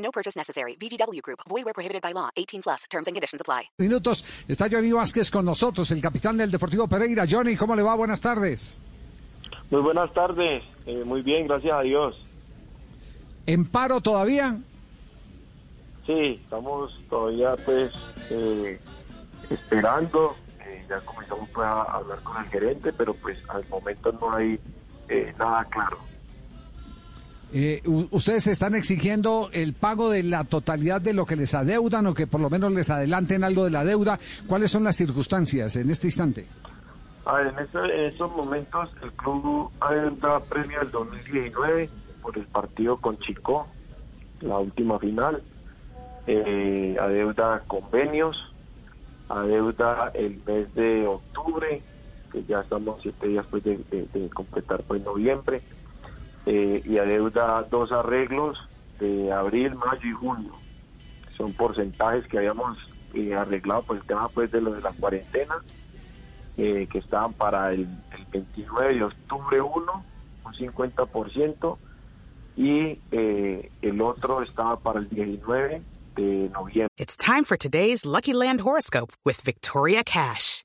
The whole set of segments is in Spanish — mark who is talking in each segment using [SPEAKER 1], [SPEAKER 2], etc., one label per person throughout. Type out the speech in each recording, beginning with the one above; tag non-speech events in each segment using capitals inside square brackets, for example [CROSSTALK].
[SPEAKER 1] No purchase necessary. VGW Group. Void where prohibited by law. 18 plus. Terms and conditions apply.
[SPEAKER 2] Minutos. Está Johnny Vázquez con nosotros, el capitán del Deportivo Pereira. Johnny, ¿cómo le va? Buenas tardes.
[SPEAKER 3] Muy buenas tardes. Eh, muy bien, gracias a Dios.
[SPEAKER 2] ¿En paro todavía?
[SPEAKER 3] Sí, estamos todavía pues eh, esperando. Eh, ya comenzamos pues, a hablar con el gerente, pero pues al momento no hay eh, nada claro.
[SPEAKER 2] Eh, ¿Ustedes están exigiendo el pago de la totalidad de lo que les adeudan o que por lo menos les adelanten algo de la deuda? ¿Cuáles son las circunstancias en este instante?
[SPEAKER 3] A ver, en, este- en estos momentos el club adeuda premio del 2019 por el partido con Chico, la última final. Eh, adeuda convenios, adeuda el mes de octubre, que ya estamos siete días pues de, de- de completar pues noviembre, eh, y adeuda dos arreglos de abril, mayo y junio. Son porcentajes que habíamos eh, arreglado por el tema pues de lo de la cuarentena eh, que estaban para el, el 29 de octubre uno, un 50%, y eh, el otro estaba para el 19 de noviembre.
[SPEAKER 4] It's time for today's Lucky Land horoscope with Victoria Cash.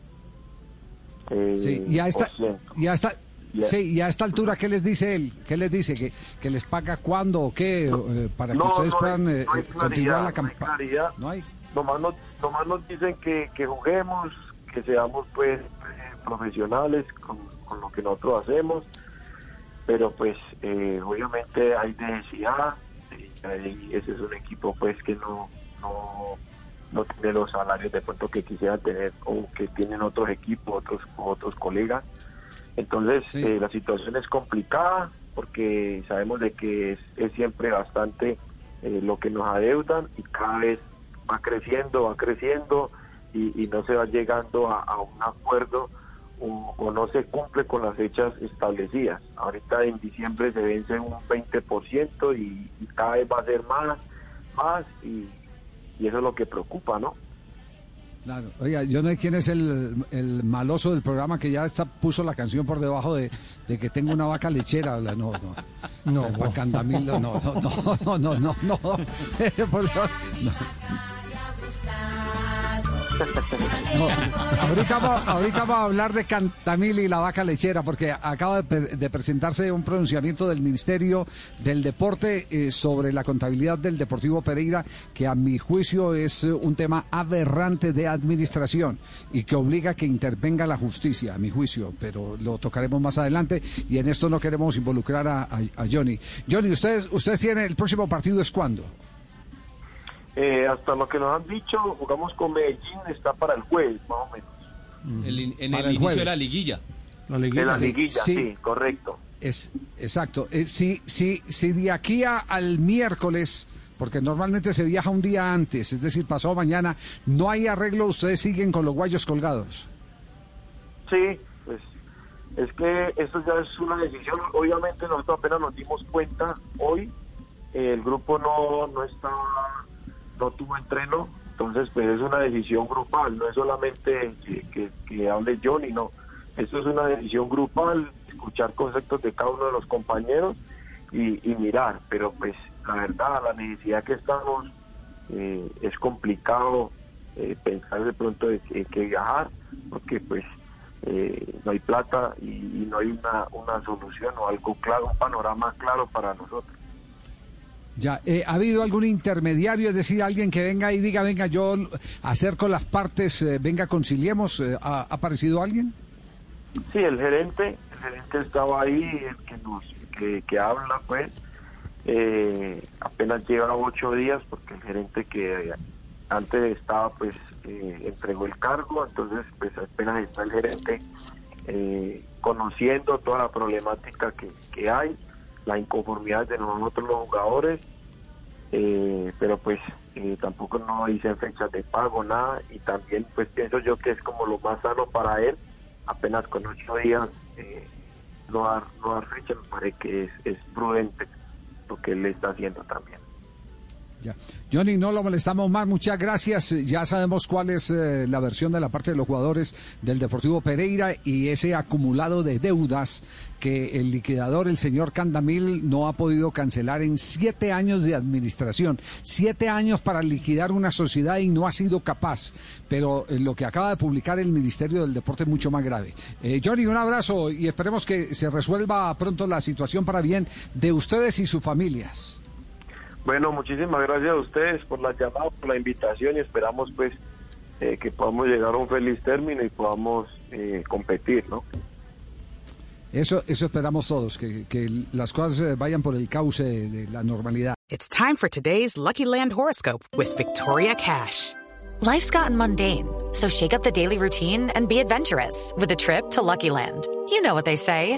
[SPEAKER 3] Eh,
[SPEAKER 2] Sí, y a esta, y a esta, sí, y a esta altura, ¿qué les dice él? ¿Qué les dice? ¿Que, que les paga cuándo o qué? eh, para que ustedes
[SPEAKER 3] no
[SPEAKER 2] puedan eh,
[SPEAKER 3] no hay
[SPEAKER 2] eh, continuar la campaña. No hay.
[SPEAKER 3] Nomás nos, nomás nos dicen que, que juguemos, que seamos pues eh, profesionales con, con lo que nosotros hacemos, pero pues eh, obviamente hay necesidad, eh, ese es un equipo pues que no, no, no tiene los salarios de pronto que quisiera tener o que tienen otros equipos, otros, otros colegas. Entonces
[SPEAKER 2] Sí.
[SPEAKER 3] eh, la situación es complicada porque sabemos de que es, es siempre bastante eh, lo que nos adeudan y cada vez va creciendo, va creciendo y, y no se va llegando a, a un acuerdo o, o no se cumple con las fechas establecidas. Ahorita en diciembre se vence un 20% y, y cada vez va a ser más, más y, y eso es lo que preocupa, ¿no?
[SPEAKER 2] Claro. Oiga, yo no sé quién es el, el maloso del programa que ya está, puso la canción por debajo de, de que tengo una vaca lechera. La- No, no. No, Bacandamilo, no, no, no, no, no, no, [LAUGHS] no. Por Dios, no. No, ahorita, va- ahorita vamos a hablar de Cantamil y la vaca lechera, porque acaba de, pre- de presentarse un pronunciamiento del Ministerio del Deporte eh, sobre la contabilidad del Deportivo Pereira, que a mi juicio es eh, un tema aberrante de administración y que obliga a que intervenga la justicia, a mi juicio, pero lo tocaremos más adelante y en esto no queremos involucrar a, a- a Johnny. Johnny, ustedes, ustedes tienen el próximo partido es cuándo?
[SPEAKER 3] Eh, hasta lo que nos han dicho, jugamos con Medellín, está para el jueves, más o menos.
[SPEAKER 5] El en el,
[SPEAKER 2] el
[SPEAKER 5] inicio
[SPEAKER 2] jueves.
[SPEAKER 5] de la liguilla.
[SPEAKER 3] De la
[SPEAKER 2] sí,
[SPEAKER 3] liguilla,
[SPEAKER 2] sí.
[SPEAKER 3] sí, correcto.
[SPEAKER 2] Es exacto. Eh, si, si, si de aquí a- al miércoles, porque normalmente se viaja un día antes, es decir, pasado mañana, no hay arreglo, ustedes siguen con los guayos colgados.
[SPEAKER 3] Sí, pues es que esto ya es una decisión. Obviamente nosotros apenas nos dimos cuenta hoy, eh, el grupo no, no está, no tuvo entreno, entonces pues es una decisión grupal, no es solamente que, que, que hable Johnny, no. Esto es una decisión grupal, escuchar conceptos de cada uno de los compañeros y, mirar, pero pues la verdad, la necesidad que estamos eh, es complicado eh, pensar de pronto de que, viajar, porque pues eh, no hay plata y, y no hay una, una solución o algo claro, un panorama claro para nosotros.
[SPEAKER 2] Ya, eh, ¿ha habido algún intermediario, es decir, alguien que venga y diga, venga, yo acerco las partes, eh, venga, conciliemos? eh, ¿ha, aparecido alguien?
[SPEAKER 3] Sí, el gerente, el gerente estaba ahí, el que nos, que, que habla, pues, eh, apenas lleva ocho días porque el gerente que antes estaba, pues, entregó el cargo, entonces, pues, apenas está el gerente conociendo toda la problemática que, que hay, la inconformidad de nosotros los jugadores, eh, pero pues eh, tampoco no dicen fechas de pago, nada, y también pues pienso yo que es como lo más sano para él, apenas con ocho días eh, no, dar, no dar fecha, me parece que es, es prudente lo que él está haciendo también.
[SPEAKER 2] Ya. Johnny, no lo molestamos más, muchas gracias. Ya sabemos cuál es eh, la versión de la parte de los jugadores del Deportivo Pereira y ese acumulado de deudas que el liquidador, el señor Candamil, no ha podido cancelar en siete años de administración. Siete años para liquidar una sociedad y no ha sido capaz. Pero eh, lo que acaba de publicar el Ministerio del Deporte es mucho más grave. Eh, Johnny, un abrazo y esperemos que se resuelva pronto la situación para bien de ustedes y sus familias.
[SPEAKER 3] Bueno, muchísimas gracias a ustedes por la llamada, por la invitación y esperamos pues eh, que podamos llegar a un feliz término y podamos eh, competir, ¿no?
[SPEAKER 2] Eso, eso esperamos todos, que, que las cosas eh, vayan por el cauce de, de la normalidad.
[SPEAKER 4] It's time for today's Lucky Land horoscope with Victoria Cash.
[SPEAKER 6] Life's gotten mundane, so shake up the daily routine and be adventurous with a trip to Lucky Land. You know what they say.